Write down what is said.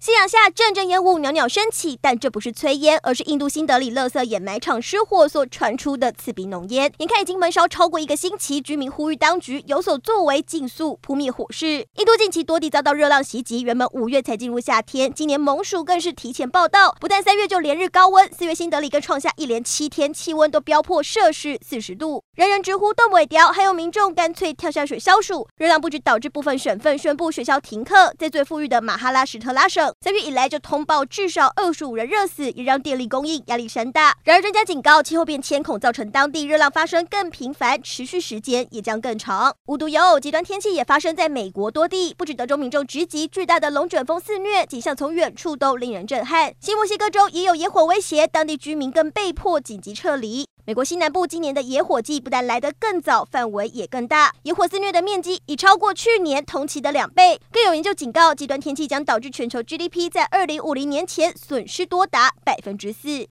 夕阳下，阵阵烟雾袅袅升起，但这不是炊烟，而是印度新德里垃圾掩埋场失火所传出的刺鼻浓烟。眼看已经闷烧超过一个星期，居民呼吁当局有所作为，尽速扑灭火势。印度近期多地遭到热浪袭击，原本五月才进入夏天，今年猛暑更是提前报到，不但三月就连日高温，四月新德里更创下一连七天气温都飙破摄氏四十度，人人直呼冻尾雕，还有民众干脆跳下水消暑。热浪不止导致部分省份宣布学校停课，在最富裕的马哈拉什特拉省。三月以来就通报至少二十五人热死，也让电力供应压力山大。然而专家警告，气候变迁恐造成当地热浪发生更频繁，持续时间也将更长。无独有偶，极端天气也发生在美国多地，不止德州民众直击巨大的龙卷风肆虐，景象从远处都令人震撼。新墨西哥州也有野火威胁，当地居民更被迫紧急撤离。美国西南部今年的野火季不但来得更早，范围也更大，野火肆虐的面积已超过去年同期的两倍。更有研究警告，极端天气将导致全球 GDP 在二零五零年前损失多达百分之四。